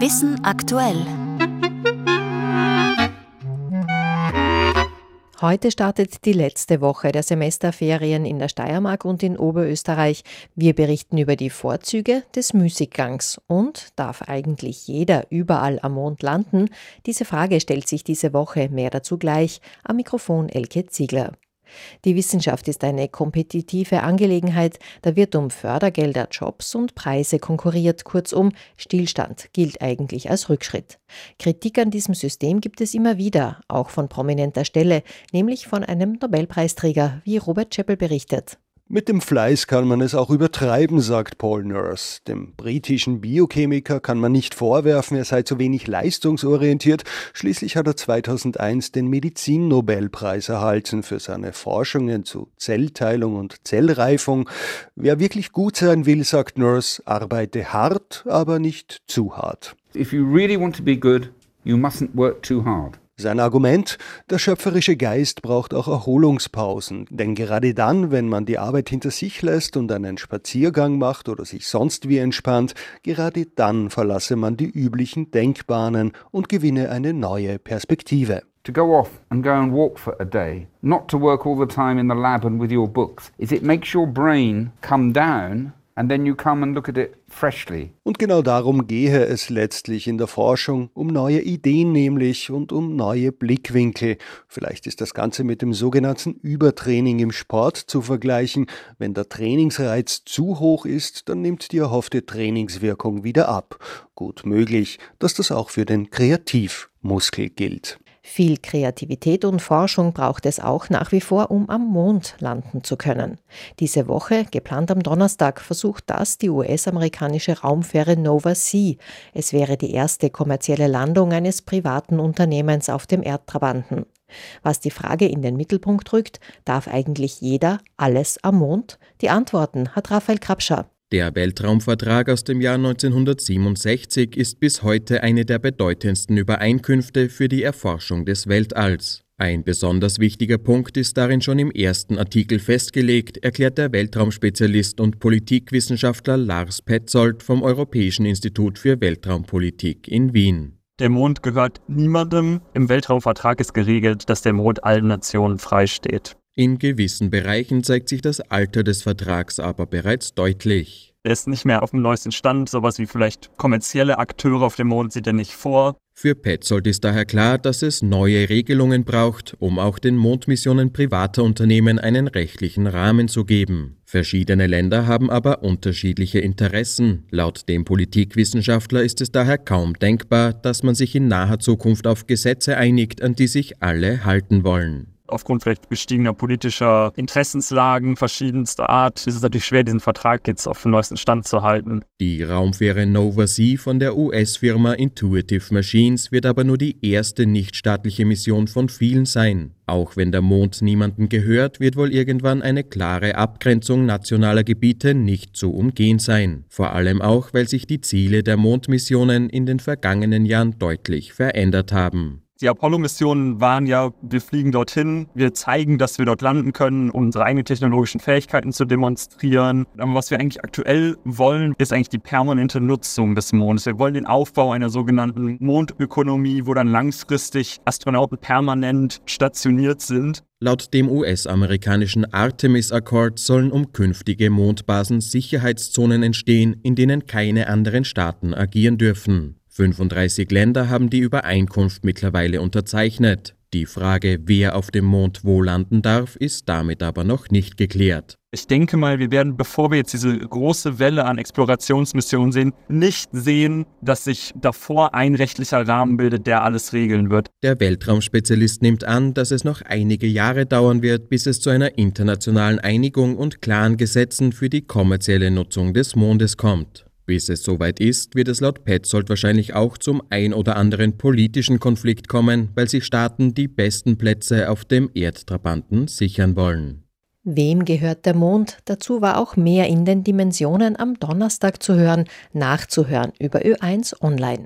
Wissen aktuell. Heute startet die letzte Woche der Semesterferien in der Steiermark und in Oberösterreich. Wir berichten über die Vorzüge des Müßiggangs. Und darf eigentlich jeder überall am Mond landen? Diese Frage stellt sich diese Woche. Mehr dazu gleich. Am Mikrofon Elke Ziegler. Die Wissenschaft ist eine kompetitive Angelegenheit, da wird um Fördergelder, Jobs und Preise konkurriert, kurzum Stillstand gilt eigentlich als Rückschritt. Kritik an diesem System gibt es immer wieder, auch von prominenter Stelle, nämlich von einem Nobelpreisträger, wie Robert Chappell berichtet. Mit dem Fleiß kann man es auch übertreiben, sagt Paul Nurse. Dem britischen Biochemiker kann man nicht vorwerfen, er sei zu wenig leistungsorientiert. Schließlich hat er 2001 den Medizin-Nobelpreis erhalten für seine Forschungen zu Zellteilung und Zellreifung. Wer wirklich gut sein will, sagt Nurse, arbeite hart, aber nicht zu hart. If you really want to be good, you mustn't work too hard. Sein Argument, der schöpferische Geist braucht auch Erholungspausen, denn gerade dann, wenn man die Arbeit hinter sich lässt und einen Spaziergang macht oder sich sonst wie entspannt, gerade dann verlasse man die üblichen Denkbahnen und gewinne eine neue Perspektive. To go off and go and walk for a day, not to work all the time in the lab and with your books, is it makes your brain come down Und genau darum gehe es letztlich in der Forschung, um neue Ideen nämlich und um neue Blickwinkel. Vielleicht ist das Ganze mit dem sogenannten Übertraining im Sport zu vergleichen. Wenn der Trainingsreiz zu hoch ist, dann nimmt die erhoffte Trainingswirkung wieder ab. Gut möglich, dass das auch für den Kreativmuskel gilt. Viel Kreativität und Forschung braucht es auch nach wie vor, um am Mond landen zu können. Diese Woche, geplant am Donnerstag, versucht das die US-amerikanische Raumfähre Nova Sea. Es wäre die erste kommerzielle Landung eines privaten Unternehmens auf dem Erdtrabanten. Was die Frage in den Mittelpunkt rückt, darf eigentlich jeder alles am Mond? Die Antworten hat Raphael Krabscher. Der Weltraumvertrag aus dem Jahr 1967 ist bis heute eine der bedeutendsten Übereinkünfte für die Erforschung des Weltalls. Ein besonders wichtiger Punkt ist darin schon im ersten Artikel festgelegt, erklärt der Weltraumspezialist und Politikwissenschaftler Lars Petzold vom Europäischen Institut für Weltraumpolitik in Wien. Der Mond gehört niemandem. Im Weltraumvertrag ist geregelt, dass der Mond allen Nationen freisteht. In gewissen Bereichen zeigt sich das Alter des Vertrags aber bereits deutlich. Er ist nicht mehr auf dem neuesten Stand, sowas wie vielleicht kommerzielle Akteure auf dem Mond sieht er nicht vor. Für Petzold ist daher klar, dass es neue Regelungen braucht, um auch den Mondmissionen privater Unternehmen einen rechtlichen Rahmen zu geben. Verschiedene Länder haben aber unterschiedliche Interessen. Laut dem Politikwissenschaftler ist es daher kaum denkbar, dass man sich in naher Zukunft auf Gesetze einigt, an die sich alle halten wollen aufgrund vielleicht gestiegener politischer Interessenslagen verschiedenster Art ist es natürlich schwer, diesen Vertrag jetzt auf den neuesten Stand zu halten. Die Raumfähre Nova Sea von der US-Firma Intuitive Machines wird aber nur die erste nichtstaatliche Mission von vielen sein. Auch wenn der Mond niemandem gehört, wird wohl irgendwann eine klare Abgrenzung nationaler Gebiete nicht zu umgehen sein. Vor allem auch, weil sich die Ziele der Mondmissionen in den vergangenen Jahren deutlich verändert haben. Die Apollo-Missionen waren ja, wir fliegen dorthin, wir zeigen, dass wir dort landen können, um unsere eigenen technologischen Fähigkeiten zu demonstrieren. Aber was wir eigentlich aktuell wollen, ist eigentlich die permanente Nutzung des Mondes. Wir wollen den Aufbau einer sogenannten Mondökonomie, wo dann langfristig Astronauten permanent stationiert sind. Laut dem US-amerikanischen Artemis-Akkord sollen um künftige Mondbasen Sicherheitszonen entstehen, in denen keine anderen Staaten agieren dürfen. 35 Länder haben die Übereinkunft mittlerweile unterzeichnet. Die Frage, wer auf dem Mond wo landen darf, ist damit aber noch nicht geklärt. Ich denke mal, wir werden, bevor wir jetzt diese große Welle an Explorationsmissionen sehen, nicht sehen, dass sich davor ein rechtlicher Rahmen bildet, der alles regeln wird. Der Weltraumspezialist nimmt an, dass es noch einige Jahre dauern wird, bis es zu einer internationalen Einigung und klaren Gesetzen für die kommerzielle Nutzung des Mondes kommt. Bis es soweit ist, wird es laut Petzold wahrscheinlich auch zum ein oder anderen politischen Konflikt kommen, weil sich Staaten die besten Plätze auf dem Erdtrabanten sichern wollen. Wem gehört der Mond? Dazu war auch mehr in den Dimensionen am Donnerstag zu hören, nachzuhören über Ö1 Online.